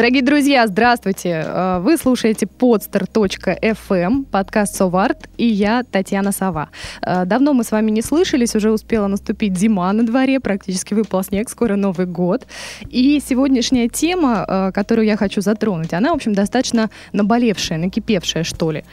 Дорогие друзья, здравствуйте! Э, вы слушаете podster.fm, подкаст Соварт, и я, Татьяна Сова. Э, давно мы с вами не слышались, уже успела наступить зима на дворе, практически выпал снег, скоро Новый год. И сегодняшняя тема, э, которую я хочу затронуть, она, в общем, достаточно наболевшая, накипевшая, что ли.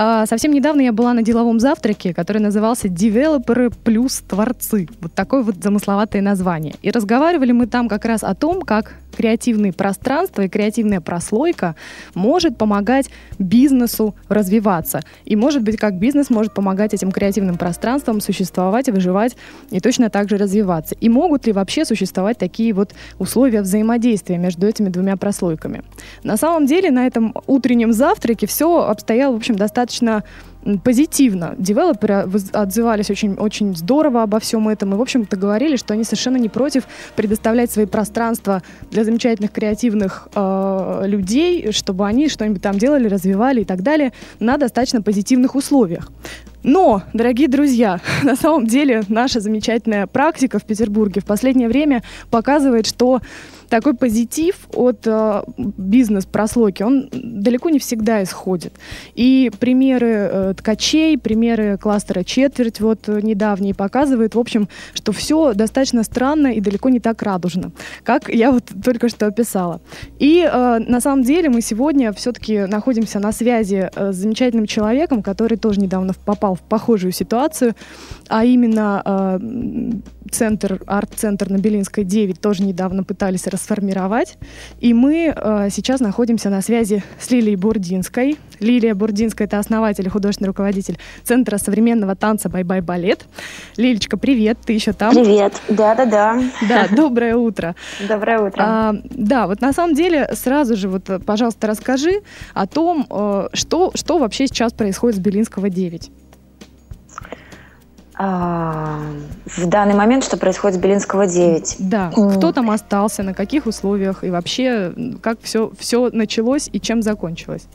А, совсем недавно я была на деловом завтраке, который назывался «Девелоперы плюс творцы». Вот такое вот замысловатое название. И разговаривали мы там как раз о том, как креативные пространства и креативная прослойка может помогать бизнесу развиваться. И может быть, как бизнес может помогать этим креативным пространствам существовать, выживать и точно так же развиваться. И могут ли вообще существовать такие вот условия взаимодействия между этими двумя прослойками? На самом деле на этом утреннем завтраке все обстояло, в общем, достаточно позитивно. Девелоперы отзывались очень, очень здорово обо всем этом и, в общем-то, говорили, что они совершенно не против предоставлять свои пространства для замечательных креативных э, людей, чтобы они что-нибудь там делали, развивали и так далее на достаточно позитивных условиях. Но, дорогие друзья, на самом деле наша замечательная практика в Петербурге в последнее время показывает, что такой позитив от э, бизнес-прослойки, он далеко не всегда исходит. И примеры э, ткачей, примеры кластера «Четверть» вот э, недавние показывают, в общем, что все достаточно странно и далеко не так радужно, как я вот только что описала. И э, на самом деле мы сегодня все-таки находимся на связи э, с замечательным человеком, который тоже недавно попал в похожую ситуацию, а именно э, центр, арт-центр на Белинской 9 тоже недавно пытались расформировать. И мы э, сейчас находимся на связи с Лилией Бурдинской. Лилия Бурдинская — это основатель и художественный руководитель Центра современного танца «Bye Bye Ballet». Лилечка, привет, ты еще там? Привет, да-да-да. Да, доброе утро. Доброе утро. А, да, вот на самом деле сразу же вот, пожалуйста, расскажи о том, э, что, что вообще сейчас происходит с Белинского 9. А, в данный момент, что происходит с Белинского 9. Да, кто там остался, на каких условиях и вообще как все, все началось и чем закончилось?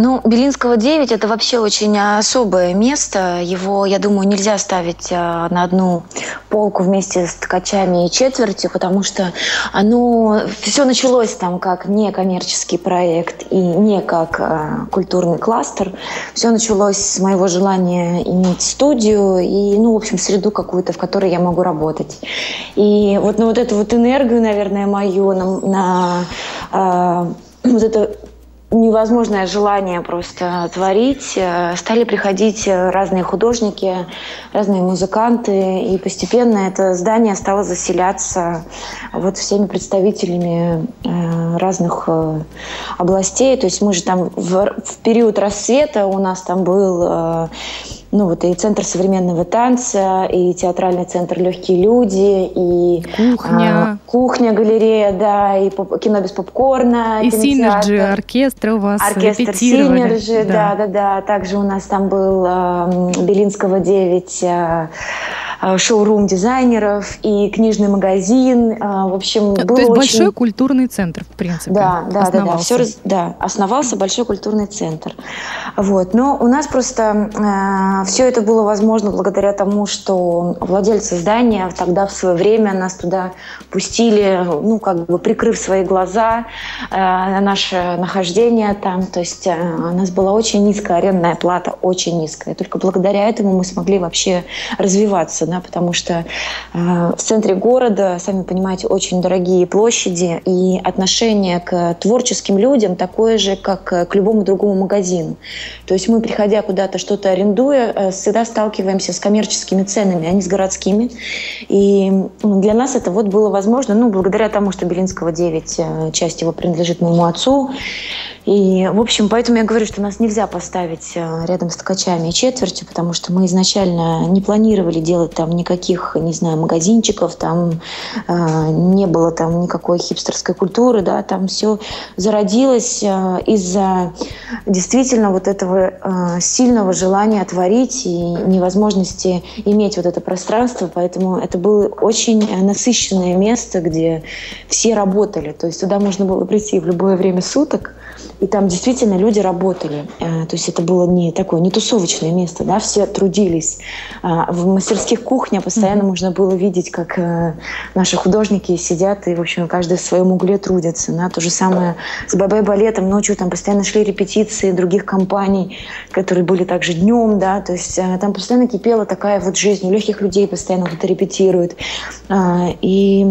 Ну, Белинского 9 – это вообще очень особое место. Его, я думаю, нельзя ставить а, на одну полку вместе с ткачами и четвертью, потому что оно все началось там как некоммерческий проект и не как а, культурный кластер. Все началось с моего желания иметь студию и, ну, в общем, среду какую-то, в которой я могу работать. И вот на вот эту вот энергию, наверное, мою, на, на э, вот это невозможное желание просто творить. Э, стали приходить э, разные художники, разные музыканты, и постепенно это здание стало заселяться вот всеми представителями э, разных областей. То есть мы же там в, в период рассвета у нас там был ну вот и центр современного танца, и театральный центр «Легкие люди», и кухня, а, кухня, галерея, да, и поп- кино без попкорна, и Synergy, оркестр у вас оркестр Synergy, да. да, да, да. Также у нас там был э, Белинского 9 э, Э, шоурум дизайнеров и книжный магазин. Э, в общем, был То есть очень... большой культурный центр, в принципе. Да, да, да, да. Все, да, основался большой культурный центр. Вот. Но у нас просто э, все это было возможно благодаря тому, что владельцы здания тогда в свое время нас туда пустили, ну, как бы прикрыв свои глаза э, на наше нахождение там. То есть э, у нас была очень низкая арендная плата, очень низкая. Только благодаря этому мы смогли вообще развиваться да, потому что э, в центре города, сами понимаете, очень дорогие площади, и отношение к творческим людям такое же, как к любому другому магазину. То есть мы, приходя куда-то что-то арендуя, э, всегда сталкиваемся с коммерческими ценами, а не с городскими. И для нас это вот было возможно, ну, благодаря тому, что Белинского 9, э, часть его принадлежит моему отцу, и, в общем, поэтому я говорю, что нас нельзя поставить э, рядом с ткачами и четвертью, потому что мы изначально не планировали делать там никаких, не знаю, магазинчиков, там э, не было там никакой хипстерской культуры, да, там все зародилось э, из-за действительно вот этого э, сильного желания творить и невозможности иметь вот это пространство, поэтому это было очень насыщенное место, где все работали, то есть туда можно было прийти в любое время суток, и там действительно люди работали. Э, то есть это было не такое, не тусовочное место, да, все трудились. А, в мастерских кухнях постоянно mm-hmm. можно было видеть, как э, наши художники сидят и, в общем, каждый в своем угле трудится. Да. То же самое с бабай балетом ночью там постоянно шли репетиции других компаний, которые были также днем, да, то есть э, там постоянно кипела такая вот жизнь. У легких людей постоянно кто-то репетирует. А, и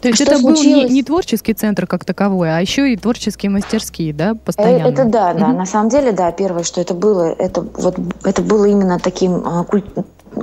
то есть что это случилось? был не, не творческий центр как таковой, а еще и творческие мастерские, да, постоянно? Это да, да. Mm-hmm. На самом деле, да, первое, что это было, это вот это было именно таким а, куль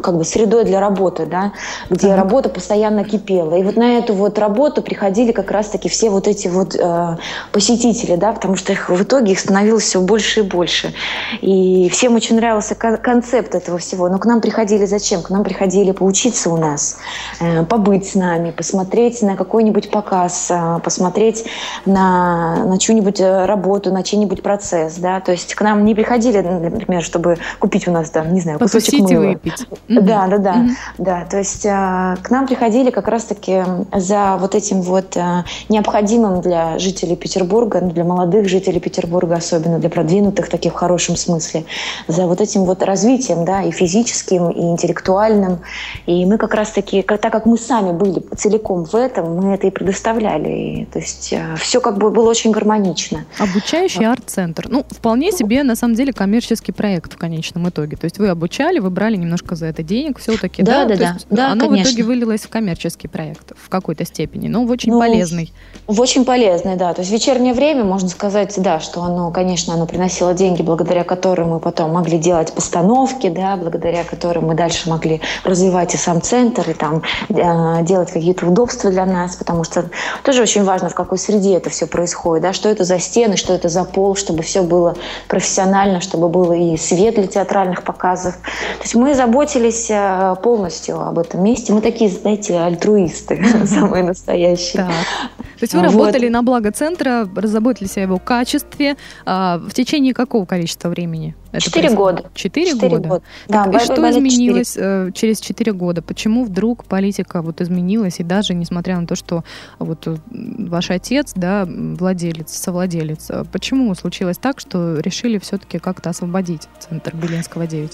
как бы средой для работы, да, где uh-huh. работа постоянно кипела. И вот на эту вот работу приходили как раз-таки все вот эти вот э, посетители, да, потому что их в итоге их становилось все больше и больше. И всем очень нравился концепт этого всего. Но к нам приходили зачем? К нам приходили поучиться у нас, э, побыть с нами, посмотреть на какой-нибудь показ, э, посмотреть на, на чью-нибудь э, работу, на чей-нибудь процесс, да. То есть к нам не приходили, например, чтобы купить у нас там, не знаю, кусочек мыла. выпить. Mm-hmm. Да, да, да, mm-hmm. да. То есть э, к нам приходили как раз-таки за вот этим вот э, необходимым для жителей Петербурга, ну, для молодых жителей Петербурга, особенно для продвинутых таких в хорошем смысле, за вот этим вот развитием, да, и физическим, и интеллектуальным. И мы как раз-таки, так как мы сами были целиком в этом, мы это и предоставляли. И, то есть э, все как бы было очень гармонично. Обучающий арт-центр. Ну, вполне себе, на самом деле, коммерческий проект в конечном итоге. То есть вы обучали, вы брали немножко за это денег все-таки, да? Да, да, да. Оно конечно. в итоге вылилось в коммерческий проект в какой-то степени, но в очень ну, полезный. В очень полезный, да. То есть вечернее время, можно сказать, да, что оно, конечно, оно приносило деньги, благодаря которым мы потом могли делать постановки, да, благодаря которым мы дальше могли развивать и сам центр, и там э, делать какие-то удобства для нас, потому что тоже очень важно, в какой среде это все происходит, да, что это за стены, что это за пол, чтобы все было профессионально, чтобы было и свет для театральных показов. То есть мы заботились заботились э, полностью об этом месте. Мы такие, знаете, альтруисты, самые настоящие. То есть вы работали на благо центра, разработались о его качестве а, в течение какого количества времени? Четыре года. Четыре года? Да, и что изменилось 4. Э, через четыре года? Почему вдруг политика вот изменилась, и даже несмотря на то, что вот э, ваш отец, да, владелец, совладелец, почему случилось так, что решили все-таки как-то освободить центр Белинского 9?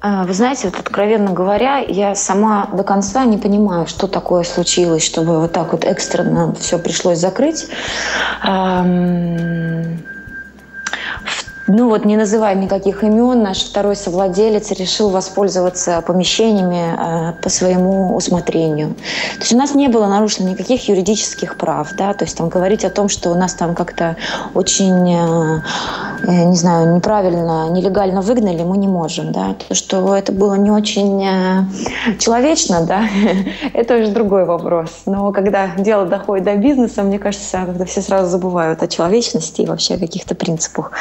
А, вы знаете, вот откровенно говоря, я сама до конца не понимаю, что такое случилось, чтобы вот так вот экстренно все пришлось закрыть. Ну вот, не называя никаких имен, наш второй совладелец решил воспользоваться помещениями э, по своему усмотрению. То есть у нас не было нарушено никаких юридических прав, да, то есть там говорить о том, что у нас там как-то очень, э, э, не знаю, неправильно, нелегально выгнали, мы не можем, да. То, что это было не очень э, человечно, да, это уже другой вопрос. Но когда дело доходит до бизнеса, мне кажется, когда все сразу забывают о человечности и вообще о каких-то принципах.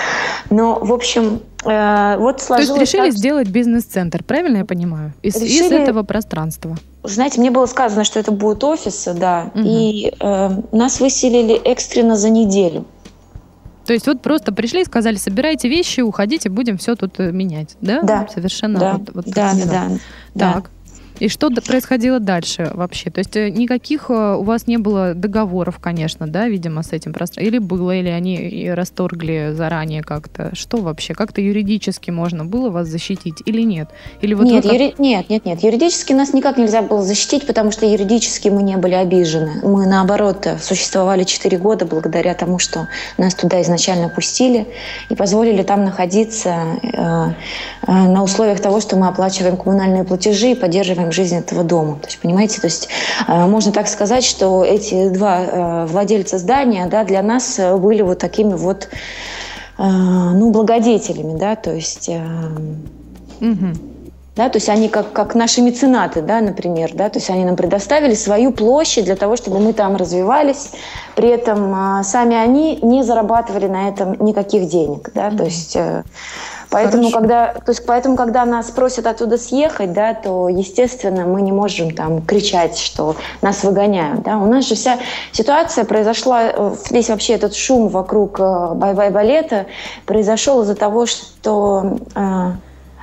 Но, в общем, э, вот сложилось То есть решили так, сделать бизнес-центр, правильно я понимаю? Из, решили... из этого пространства. Знаете, мне было сказано, что это будут офисы, да, угу. и э, нас выселили экстренно за неделю. То есть вот просто пришли и сказали, собирайте вещи, уходите, будем все тут э, менять, да? Да. Совершенно. Да, вот, вот да, да, да. Так. И что происходило дальше вообще? То есть э, никаких э, у вас не было договоров, конечно, да, видимо, с этим пространством? Или было, или они расторгли заранее как-то? Что вообще? Как-то юридически можно было вас защитить или нет? Или вот нет, как... юри... нет, нет, нет. Юридически нас никак нельзя было защитить, потому что юридически мы не были обижены. Мы, наоборот, существовали 4 года благодаря тому, что нас туда изначально пустили и позволили там находиться э, э, на условиях того, что мы оплачиваем коммунальные платежи и поддерживаем поддерживаем жизнь этого дома. То есть, понимаете, то есть э, можно так сказать, что эти два э, владельца здания, да, для нас э, были вот такими вот, ну, благодетелями, да, то есть... Угу. Да, то есть они как, как наши меценаты, да, например, да, то есть они нам предоставили свою площадь для того, чтобы мы там развивались, при этом а, сами они не зарабатывали на этом никаких денег, да, mm-hmm. то есть э, Поэтому когда, то есть, поэтому, когда нас просят оттуда съехать, да, то, естественно, мы не можем там кричать, что нас выгоняют. Да. У нас же вся ситуация произошла, э, весь вообще этот шум вокруг э, Bye Bye балета произошел из-за того, что э,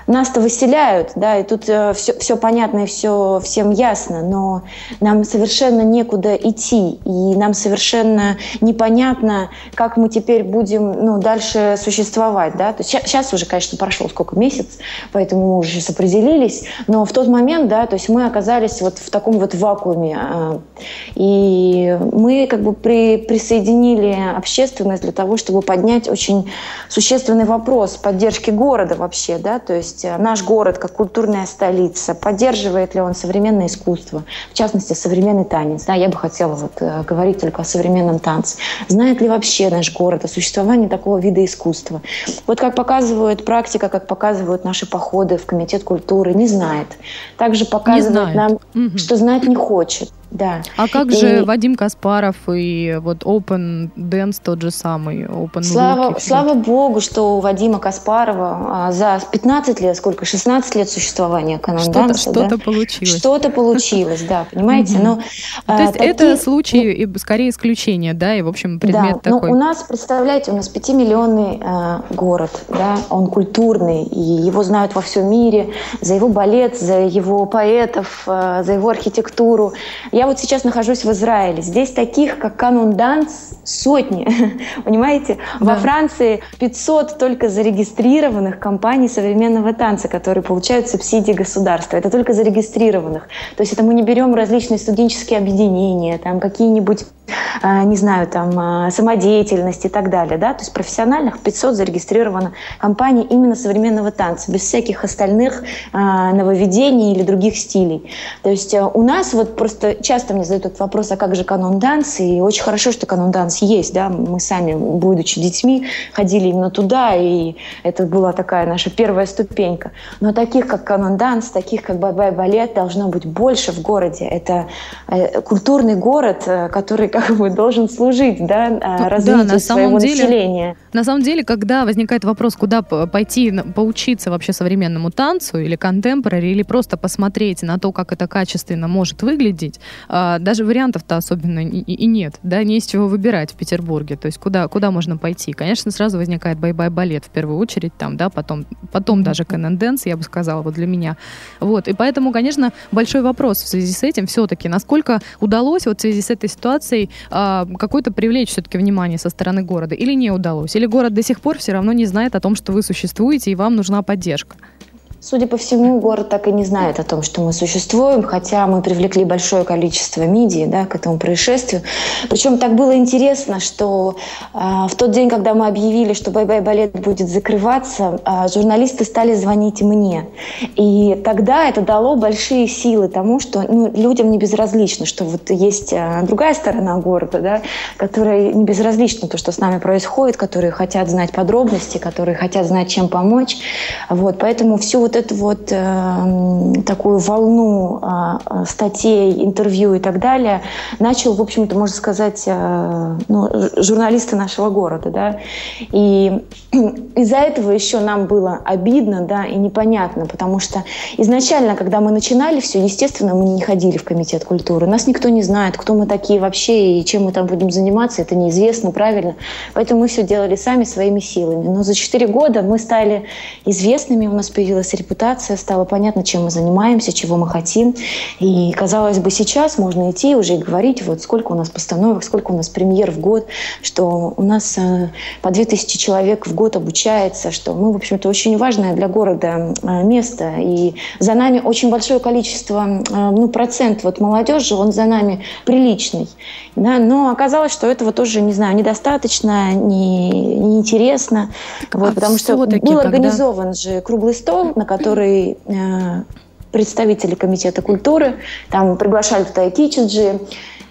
нас-то выселяют, да, и тут э, все, все понятно и все всем ясно, но нам совершенно некуда идти, и нам совершенно непонятно, как мы теперь будем ну, дальше существовать, да. То есть сейчас уже, конечно, прошло сколько месяц, поэтому мы уже сейчас определились, но в тот момент, да, то есть мы оказались вот в таком вот вакууме, э, и мы как бы при, присоединили общественность для того, чтобы поднять очень существенный вопрос поддержки города вообще, да, то есть есть э, наш город как культурная столица, поддерживает ли он современное искусство, в частности, современный танец. Да, я бы хотела вот, э, говорить только о современном танце. Знает ли вообще наш город о существовании такого вида искусства? Вот как показывает практика, как показывают наши походы в Комитет культуры, не знает. Также показывает нам, угу. что знать не хочет. Да. А как и... же Вадим Каспаров и вот Open Dance тот же самый, Open Слава, слава богу, что у Вадима Каспарова а, за 15 лет, сколько, 16 лет существования канон Что-то да? получилось. Что-то получилось, да, понимаете? Но, То есть а, это случай, скорее исключение, да, и, в общем, предмет да, такой. Ну, у нас, представляете, у нас пятимиллионный э, город, да, он культурный, и его знают во всем мире за его балет, за его поэтов, э, за его архитектуру. Я я вот сейчас нахожусь в Израиле. Здесь таких, как Канон Данс, сотни. Понимаете? Да. Во Франции 500 только зарегистрированных компаний современного танца, которые получают субсидии государства. Это только зарегистрированных. То есть это мы не берем различные студенческие объединения, там какие-нибудь не знаю, там, а, самодеятельность и так далее, да, то есть профессиональных 500 зарегистрировано компаний именно современного танца, без всяких остальных а, нововведений или других стилей. То есть у нас вот просто часто мне задают этот вопрос, а как же Kannon Dance, и очень хорошо, что Kannon Dance есть, да, мы сами, будучи детьми, ходили именно туда, и это была такая наша первая ступенька. Но таких, как Kannon Dance, таких, как Bye Bye Ballet, должно быть больше в городе. Это э, культурный город, э, который как бы должен служить да, ну, развитию да, на своего деле, населения. На самом деле, когда возникает вопрос, куда пойти поучиться вообще современному танцу или contemporary, или просто посмотреть на то, как это качественно может выглядеть, а, даже вариантов-то особенно и нет, да, не из чего выбирать в Петербурге. То есть куда, куда можно пойти? Конечно, сразу возникает Bye Bye Ballet в первую очередь, там, да, потом, потом mm-hmm. даже Dance, я бы сказала, вот для меня. Вот, и поэтому, конечно, большой вопрос в связи с этим все-таки, насколько удалось вот в связи с этой ситуацией а, какой-то привлечь все-таки внимание со стороны города или не удалось? Или город до сих пор все равно не знает о том, что вы существуете и вам нужна поддержка? Судя по всему, город так и не знает о том, что мы существуем, хотя мы привлекли большое количество медиа да, к этому происшествию. Причем так было интересно, что э, в тот день, когда мы объявили, что «Bye Bye Ballet» будет закрываться, э, журналисты стали звонить мне. И тогда это дало большие силы тому, что ну, людям не безразлично, что вот есть э, другая сторона города, да, которая не безразлична то, что с нами происходит, которые хотят знать подробности, которые хотят знать, чем помочь. Вот, поэтому всю вот вот эту вот э, такую волну э, статей, интервью и так далее начал, в общем-то, можно сказать, э, ну, журналисты нашего города, да. И из-за этого еще нам было обидно, да, и непонятно, потому что изначально, когда мы начинали все, естественно, мы не ходили в комитет культуры, нас никто не знает, кто мы такие вообще и чем мы там будем заниматься, это неизвестно, правильно. Поэтому мы все делали сами своими силами. Но за четыре года мы стали известными, у нас появилась репутация, стало понятно, чем мы занимаемся, чего мы хотим. И, казалось бы, сейчас можно идти уже и говорить, вот сколько у нас постановок, сколько у нас премьер в год, что у нас э, по 2000 человек в год обучается, что мы, в общем-то, очень важное для города э, место. И за нами очень большое количество, э, ну, процент вот молодежи, он за нами приличный. Да? Но оказалось, что этого тоже, не знаю, недостаточно, не, неинтересно. Вот, а потому что был когда... организован же круглый стол, на который э, представители комитета культуры, там приглашали туда и Кичиджи,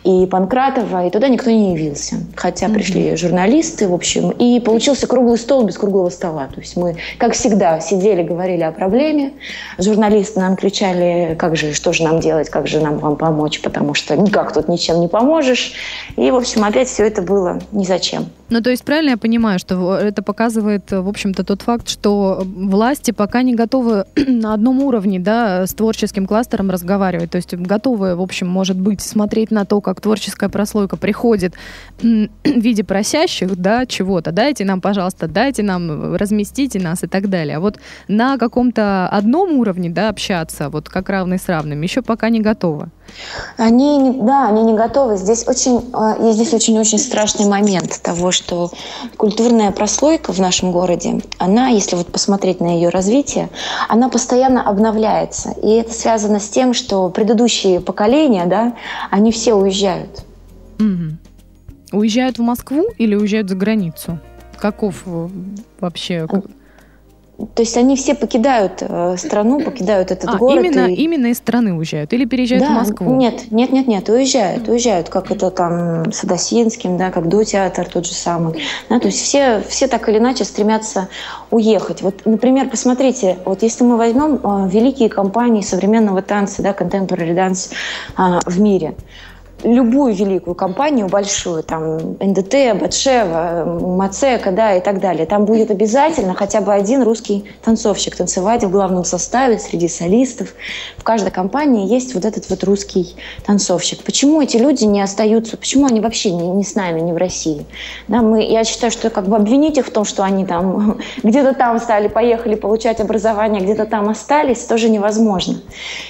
и Панкратова, и туда никто не явился. Хотя mm-hmm. пришли журналисты, в общем, и получился круглый стол без круглого стола. То есть мы, как всегда, сидели, говорили о проблеме, журналисты нам кричали, как же, что же нам делать, как же нам вам помочь, потому что никак тут ничем не поможешь. И, в общем, опять все это было ни зачем. Ну, то есть правильно я понимаю, что это показывает, в общем-то, тот факт, что власти пока не готовы на одном уровне, да, с творческим кластером разговаривать. То есть готовы, в общем, может быть, смотреть на то, как творческая прослойка приходит в виде просящих, да, чего-то. Дайте нам, пожалуйста, дайте нам, разместите нас и так далее. А вот на каком-то одном уровне, да, общаться, вот как равный с равным, еще пока не готовы. Они, да, они не готовы. Здесь очень, есть здесь очень-очень страшный момент того, что культурная прослойка в нашем городе, она, если вот посмотреть на ее развитие, она постоянно обновляется. И это связано с тем, что предыдущие поколения, да, они все уезжают. Угу. Уезжают в Москву или уезжают за границу? Каков э, вообще? То есть они все покидают э, страну, покидают этот а, город. Именно, и... именно из страны уезжают или переезжают да, в Москву? Нет, нет, нет, нет, уезжают, уезжают, как это там с Адасинским, да, как до театр тот же самый. Да, то есть все, все так или иначе стремятся уехать. Вот, например, посмотрите, вот если мы возьмем э, великие компании современного танца, да, contemporary dance э, в мире, любую великую компанию, большую, там, НДТ, Батшева, Мацека, да, и так далее, там будет обязательно хотя бы один русский танцовщик танцевать в главном составе среди солистов. В каждой компании есть вот этот вот русский танцовщик. Почему эти люди не остаются, почему они вообще не, не с нами, не в России? Да, мы, я считаю, что как бы обвинить их в том, что они там где-то там стали, поехали получать образование, где-то там остались, тоже невозможно.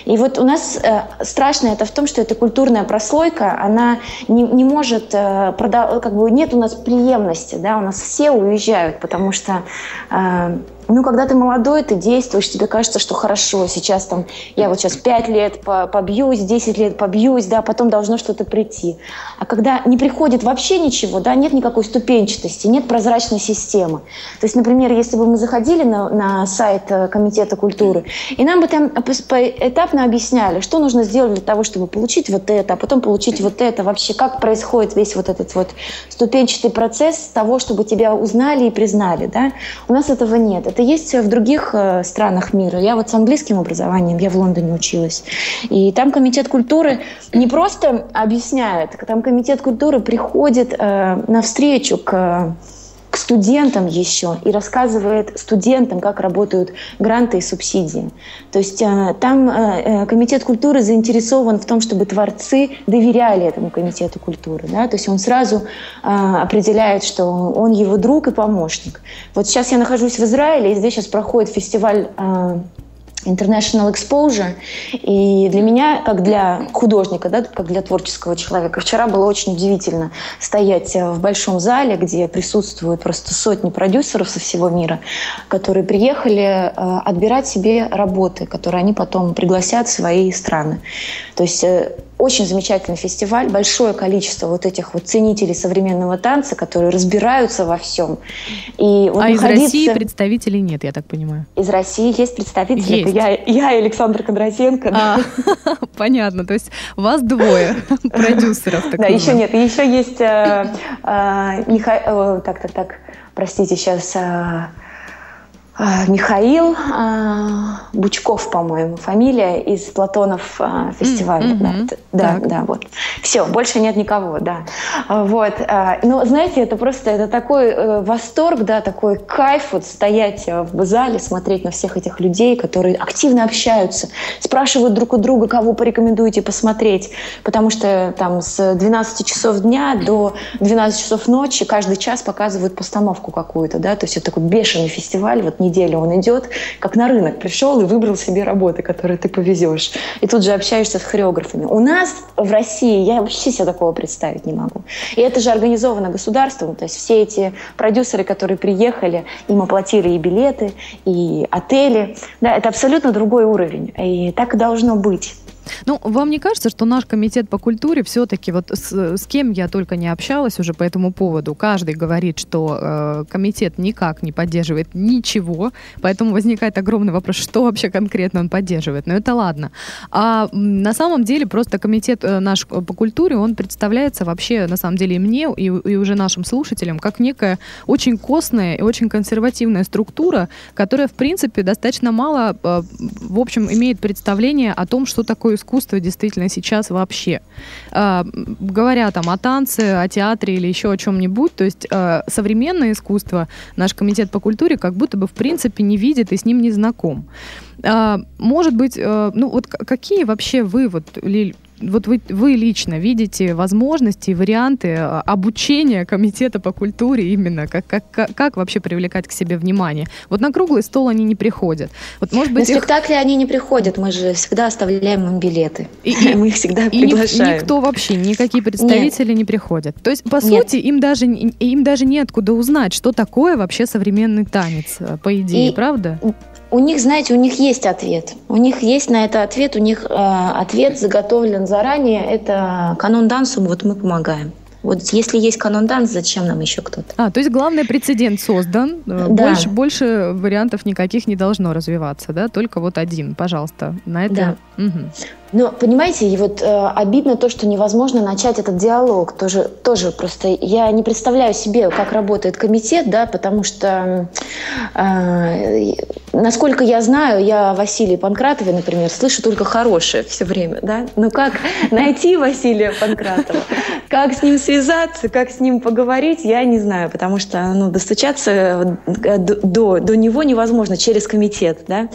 И вот у нас э, страшно это в том, что это культурная прослойка, человека, она не, не может, э, как бы нет у нас преемности, да, у нас все уезжают, потому что э, ну, когда ты молодой, ты действуешь, тебе кажется, что хорошо, сейчас там, я вот сейчас 5 лет побьюсь, 10 лет побьюсь, да, потом должно что-то прийти. А когда не приходит вообще ничего, да, нет никакой ступенчатости, нет прозрачной системы. То есть, например, если бы мы заходили на, на сайт э, Комитета культуры, и нам бы там поэтапно объясняли, что нужно сделать для того, чтобы получить вот это, а потом получить вот это, вообще как происходит весь вот этот вот ступенчатый процесс того, чтобы тебя узнали и признали, да, у нас этого нет. Это есть в других э, странах мира. Я вот с английским образованием, я в Лондоне училась. И там комитет культуры не просто объясняет, там комитет культуры приходит э, навстречу к к студентам еще и рассказывает студентам, как работают гранты и субсидии. То есть э, там э, комитет культуры заинтересован в том, чтобы творцы доверяли этому комитету культуры. Да? То есть он сразу э, определяет, что он его друг и помощник. Вот сейчас я нахожусь в Израиле, и здесь сейчас проходит фестиваль international exposure. И для меня, как для художника, да, как для творческого человека, вчера было очень удивительно стоять в большом зале, где присутствуют просто сотни продюсеров со всего мира, которые приехали э, отбирать себе работы, которые они потом пригласят в свои страны. То есть э, очень замечательный фестиваль, большое количество вот этих вот ценителей современного танца, которые разбираются во всем. И вот а находиться... из России представителей нет, я так понимаю? Из России есть представители. Есть. Это я, я и Александр Кондратенко. А, понятно, то есть вас двое продюсеров. Да, еще нет, еще есть э, э, так, так, так, простите, сейчас Михаил а, Бучков, по-моему, фамилия из Платонов а, фестиваля. Mm-hmm. Да, да, да, вот. Все, больше нет никого, да. Вот. Но знаете, это просто это такой э, восторг, да, такой кайф вот стоять в зале, смотреть на всех этих людей, которые активно общаются, спрашивают друг у друга, кого порекомендуете посмотреть, потому что там с 12 часов дня до 12 часов ночи каждый час показывают постановку какую-то, да, то есть это такой бешеный фестиваль, вот не неделю он идет, как на рынок пришел и выбрал себе работы, которые ты повезешь. И тут же общаешься с хореографами. У нас в России я вообще себе такого представить не могу. И это же организовано государством. То есть все эти продюсеры, которые приехали, им оплатили и билеты, и отели. Да, это абсолютно другой уровень. И так и должно быть. Ну, вам не кажется, что наш комитет по культуре все-таки, вот с, с кем я только не общалась уже по этому поводу, каждый говорит, что э, комитет никак не поддерживает ничего, поэтому возникает огромный вопрос, что вообще конкретно он поддерживает. Но это ладно. А на самом деле просто комитет э, наш по культуре, он представляется вообще, на самом деле, и мне, и, и уже нашим слушателям, как некая очень костная и очень консервативная структура, которая, в принципе, достаточно мало, э, в общем, имеет представление о том, что такое искусство действительно сейчас вообще. Э, говоря там о танце, о театре или еще о чем-нибудь, то есть э, современное искусство наш комитет по культуре как будто бы, в принципе, не видит и с ним не знаком. Может быть, ну вот какие вообще вы, вот, Лиль, вот вы, вы лично видите возможности и варианты а, обучения комитета по культуре именно, как, как, как, как вообще привлекать к себе внимание? Вот на круглый стол они не приходят. Вот, может быть, на их... спектакли они не приходят, мы же всегда оставляем им билеты. И, и мы их всегда и приглашаем. никто вообще, никакие представители Нет. не приходят. То есть, по Нет. сути, им даже, им даже неоткуда узнать, что такое вообще современный танец, по идее, и, правда? У них, знаете, у них есть ответ. У них есть на это ответ, у них э, ответ заготовлен заранее. Это канон дансу, вот мы помогаем. Вот если есть канон данс, зачем нам еще кто-то? А, то есть главный прецедент создан, э, да. больше, больше вариантов никаких не должно развиваться, да? Только вот один, пожалуйста. На это. Да. Угу. Но, понимаете, и вот э, обидно то, что невозможно начать этот диалог. Тоже, тоже просто я не представляю себе, как работает комитет, да, потому что, э, насколько я знаю, я Василия Панкратове, например, слышу только хорошее все время, да. Но как найти Василия Панкратова, как с ним связаться, как с ним поговорить, я не знаю, потому что, ну, достучаться э, до, до него невозможно через комитет, да.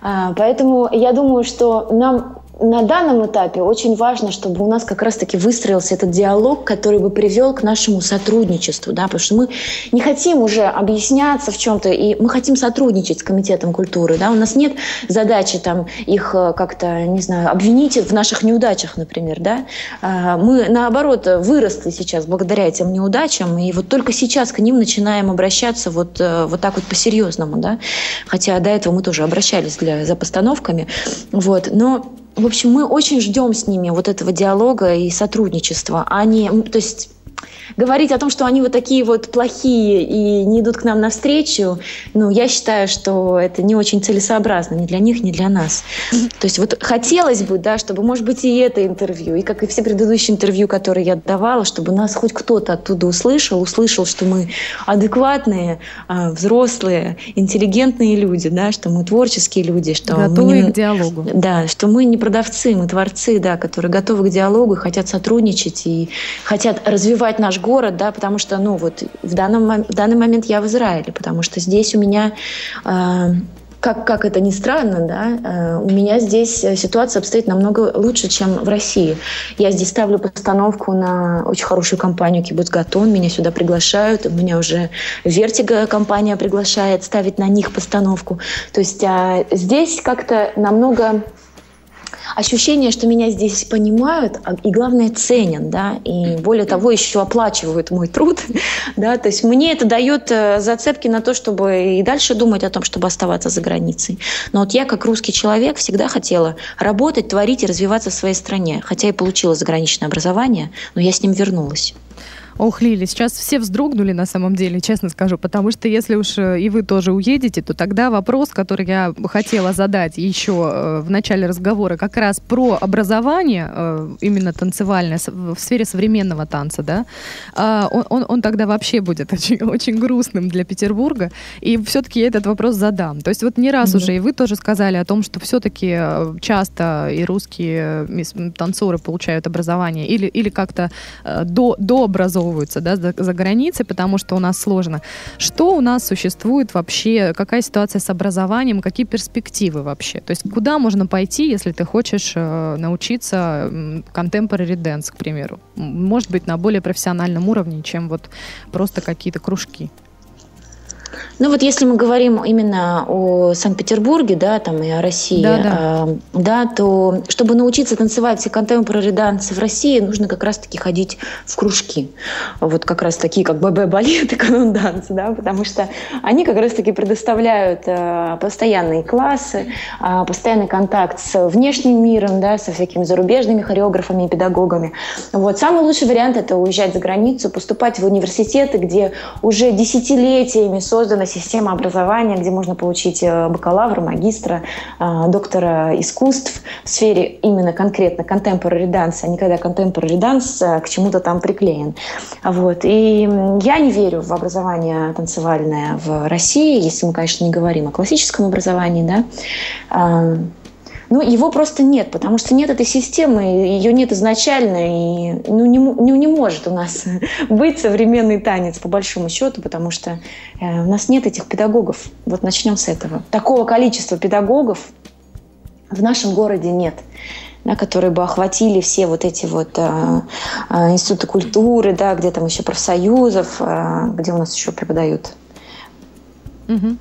А, поэтому я думаю, что нам на данном этапе очень важно, чтобы у нас как раз-таки выстроился этот диалог, который бы привел к нашему сотрудничеству, да, потому что мы не хотим уже объясняться в чем-то, и мы хотим сотрудничать с Комитетом культуры, да, у нас нет задачи там их э, как-то, не знаю, обвинить в наших неудачах, например, да, а, мы наоборот выросли сейчас благодаря этим неудачам, и вот только сейчас к ним начинаем обращаться вот, э, вот так вот по-серьезному, да, хотя до этого мы тоже обращались для, за постановками, вот, но в общем, мы очень ждем с ними вот этого диалога и сотрудничества. Они, то есть говорить о том, что они вот такие вот плохие и не идут к нам навстречу, ну, я считаю, что это не очень целесообразно ни для них, ни для нас. То есть вот хотелось бы, да, чтобы, может быть, и это интервью, и как и все предыдущие интервью, которые я давала, чтобы нас хоть кто-то оттуда услышал, услышал, что мы адекватные, а, взрослые, интеллигентные люди, да, что мы творческие люди, что готовы мы не, к диалогу. Да, что мы не продавцы, мы творцы, да, которые готовы к диалогу, хотят сотрудничать и хотят развивать наш город, да, потому что, ну, вот в, данном, в данный момент я в Израиле, потому что здесь у меня э, как, как это ни странно, да, э, у меня здесь ситуация обстоит намного лучше, чем в России. Я здесь ставлю постановку на очень хорошую компанию Кибуц Гаатон, меня сюда приглашают, меня уже Vertigo компания приглашает ставить на них постановку. То есть а, здесь как-то намного ощущение, что меня здесь понимают а, и, главное, ценят, да, и более того, еще оплачивают мой труд, да, то есть мне это дает э, зацепки на то, чтобы и дальше думать о том, чтобы оставаться за границей. Но вот я, как русский человек, всегда хотела работать, творить и развиваться в своей стране, хотя и получила заграничное образование, но я с ним вернулась. Ох, Лили, сейчас все вздрогнули на самом деле, честно скажу, потому что если уж э, и вы тоже уедете, то тогда вопрос, который я хотела задать еще э, в начале разговора, как раз про образование, э, именно танцевальное, в сфере современного танца, да, а, он, он, он тогда вообще будет очень, очень грустным для Петербурга, и все-таки я этот вопрос задам. То есть вот не раз mm-hmm. уже, и вы тоже сказали о том, что все-таки часто и русские танцоры получают образование или, или как-то до, дообразовывают образовываются да, за, за границей, потому что у нас сложно. Что у нас существует вообще? Какая ситуация с образованием? Какие перспективы вообще? То есть куда можно пойти, если ты хочешь э, научиться contemporary dance, к примеру? Может быть, на более профессиональном уровне, чем вот просто какие-то кружки? Ну вот если мы говорим именно о Санкт-Петербурге, да, там и о России, да, да. Э, да, то чтобы научиться танцевать contemporary dance в России, нужно как раз-таки ходить в кружки. Вот как раз такие, как ББ-балет и канон-данс, да, потому что они как раз-таки предоставляют э, постоянные классы, э, постоянный контакт с внешним миром, да, со всякими зарубежными хореографами и педагогами. Вот. Самый лучший вариант – это уезжать за границу, поступать в университеты, где уже десятилетиями создана система образования, где можно получить э, бакалавра, магистра, э, доктора искусств в сфере именно конкретно contemporary dance, а не когда contemporary dance к чему-то там приклеен. Вот. И я не верю в образование танцевальное в России, если мы, конечно, не говорим о классическом образовании, да, а, ну, его просто нет, потому что нет этой системы, ее нет изначально, и ну, не, не, не может у нас быть современный танец, по большому счету, потому что э, у нас нет этих педагогов. Вот начнем с этого. Такого количества педагогов в нашем городе нет да, которые бы охватили все вот эти вот э, э, институты культуры, да, где там еще профсоюзов, э, где у нас еще преподают. Угу.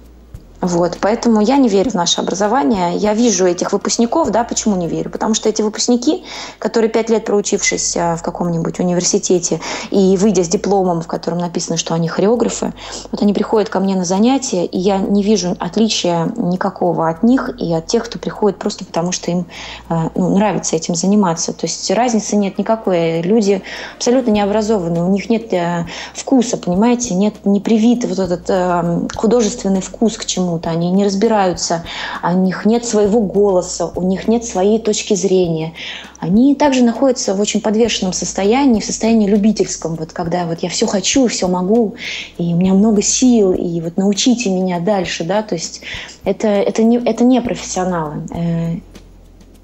Вот, поэтому я не верю в наше образование. Я вижу этих выпускников, да, почему не верю? Потому что эти выпускники, которые пять лет проучившись а, в каком-нибудь университете и выйдя с дипломом, в котором написано, что они хореографы, вот они приходят ко мне на занятия, и я не вижу отличия никакого от них и от тех, кто приходит просто потому, что им а, ну, нравится этим заниматься. То есть разницы нет никакой. Люди абсолютно необразованные, у них нет э, вкуса, понимаете, нет не привит вот этот э, художественный вкус к чему чему-то, они не разбираются, у них нет своего голоса, у них нет своей точки зрения. Они также находятся в очень подвешенном состоянии, в состоянии любительском, вот когда вот я все хочу, все могу, и у меня много сил, и вот научите меня дальше, да, то есть это, это, не, это не профессионалы.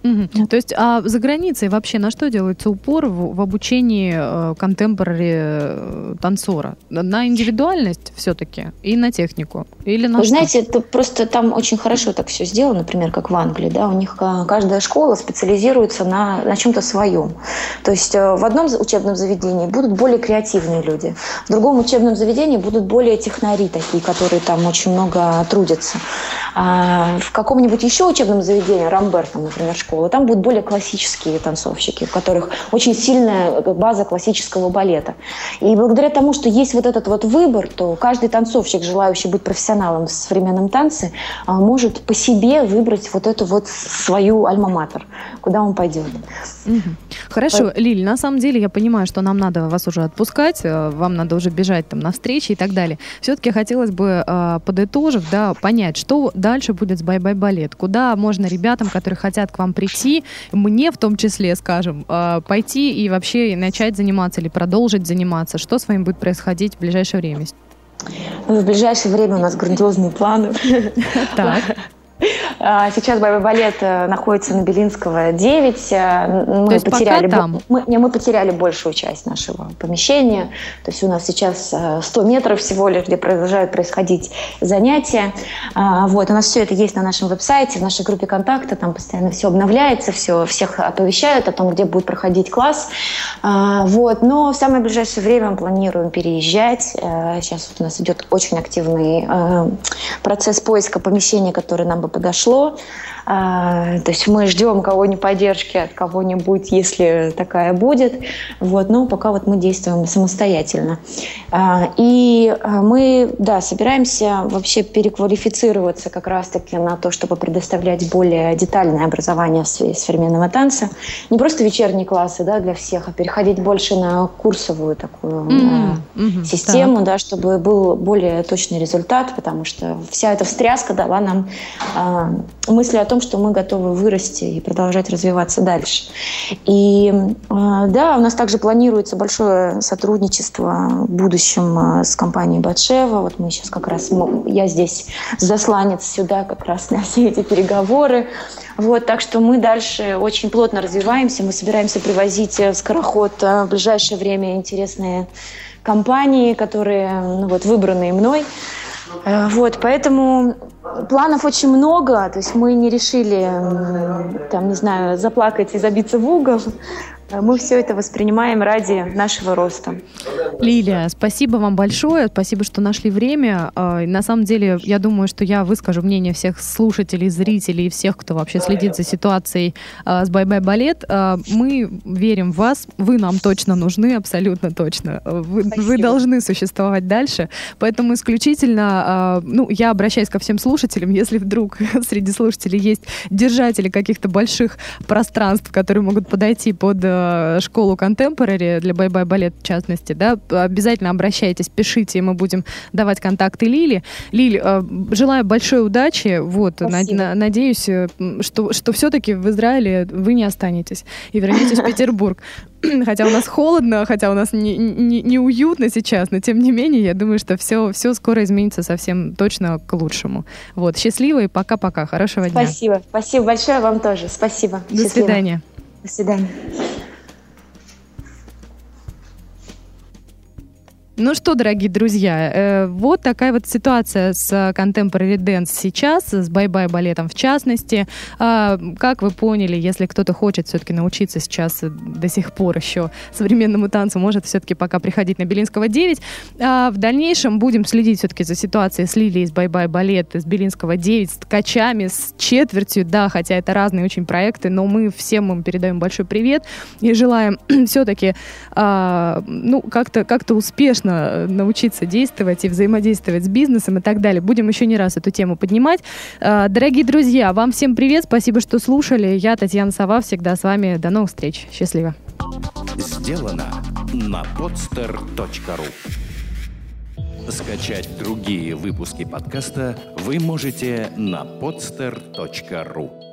Э, Угу. То есть, а за границей вообще на что делается упор в, в обучении контемпорари э, танцора? На индивидуальность все-таки и на технику? Или на Вы что? знаете, это просто там очень хорошо так все сделано, например, как в Англии. Да? У них э, каждая школа специализируется на, на чем-то своем. То есть э, в одном учебном заведении будут более креативные люди, в другом учебном заведении будут более технари такие, которые там очень много трудятся. А в каком-нибудь еще учебном заведении, Рамбер, там, например, школа, там будут более классические танцовщики, у которых очень сильная база классического балета. И благодаря тому, что есть вот этот вот выбор, то каждый танцовщик, желающий быть профессионалом в современном танце, а, может по себе выбрать вот эту вот свою альма-матер, куда он пойдет. Хорошо, Лиль, на самом деле я понимаю, что нам надо вас уже отпускать, э, вам надо уже бежать там на встречи и так далее. Все-таки хотелось бы, э, подытожив, да, понять, что дальше будет с Бай-Бай Балет, куда можно ребятам, которые хотят к вам прийти, мне в том числе, скажем, э, пойти и вообще начать заниматься или продолжить заниматься, что с вами будет происходить в ближайшее время? В ближайшее время у нас грандиозные планы. Так. А, сейчас боевой балет э, находится на Белинского 9. Э, мы То есть потеряли, пока там? Мы, не, мы потеряли большую часть нашего помещения. То есть у нас сейчас 100 э, метров всего лишь, где продолжают происходить занятия. А, вот, у нас все это есть на нашем веб-сайте, в нашей группе контакта. Там постоянно все обновляется, все, всех оповещают о том, где будет проходить класс. А, вот, но в самое ближайшее время мы планируем переезжать. Сейчас вот у нас идет очень активный процесс поиска помещения, которое нам бы подошло. А, то есть мы ждем кого-нибудь поддержки от кого-нибудь, если такая будет. Вот, но пока вот мы действуем самостоятельно. А, и а, мы, да, собираемся вообще переквалифицироваться как раз-таки на то, чтобы предоставлять более детальное образование в сфере современного танца. Не просто вечерние классы да, для всех, а переходить больше на курсовую такую mm-hmm. систему, да, чтобы был более точный результат, потому что вся эта встряска дала нам мысли о том, что мы готовы вырасти и продолжать развиваться дальше. И а, да, у нас также планируется большое сотрудничество в будущем а, с компанией Батшева. Вот мы сейчас как раз, я здесь засланец сюда как раз на все эти переговоры. Вот, так что мы дальше очень плотно развиваемся. Мы собираемся привозить в Скороход в ближайшее время интересные компании, которые ну, вот, выбранные мной. Э, вот, поэтому планов очень много. То есть мы не решили, там, не знаю, заплакать и забиться в угол. Мы все это воспринимаем ради нашего роста. Лилия, спасибо вам большое, спасибо, что нашли время. А, на самом деле, я думаю, что я выскажу мнение всех слушателей, зрителей и всех, кто вообще следит за ситуацией а, с Бай-Бай Балет. Мы верим в вас, вы нам точно нужны, абсолютно точно. Вы, вы должны существовать дальше, поэтому исключительно, ну, я обращаюсь ко всем слушателям, если вдруг среди слушателей есть держатели каких-то больших пространств, которые могут подойти под э, школу Contemporary для Bye Балет в частности, да, обязательно обращайтесь, пишите, и мы будем давать контакты Лили. Лиль, э, желаю большой удачи, вот, на, на, надеюсь, э, что, что все-таки в Израиле вы не останетесь и вернетесь в Петербург. Хотя у нас холодно, хотя у нас не, не, не уютно сейчас, но тем не менее, я думаю, что все, все скоро изменится совсем точно к лучшему. Вот, счастливо и пока-пока. Хорошего дня. Спасибо. Спасибо большое вам тоже. Спасибо. До Счастливо. свидания. Свидания. Ну что, дорогие друзья, э, вот такая вот ситуация с Contemporary Dance сейчас, с Bye Bye балетом в частности. Э, как вы поняли, если кто-то хочет все-таки научиться сейчас до сих пор еще современному танцу, может все-таки пока приходить на Белинского 9. А в дальнейшем будем следить все-таки за ситуацией с Лилией, с Bye Bye Ballet, с Белинского 9, с ткачами, с четвертью, да, хотя это разные очень проекты, но мы всем им передаем большой привет и желаем все-таки, э, ну, как-то как успешно нужно э, научиться действовать и взаимодействовать с бизнесом и так далее. Будем еще не раз эту тему поднимать. Э, дорогие друзья, вам всем привет, спасибо, что слушали. Я Татьяна Сова, всегда с вами. До новых встреч. Счастливо. Сделано на podster.ru Скачать другие выпуски подкаста вы можете на podster.ru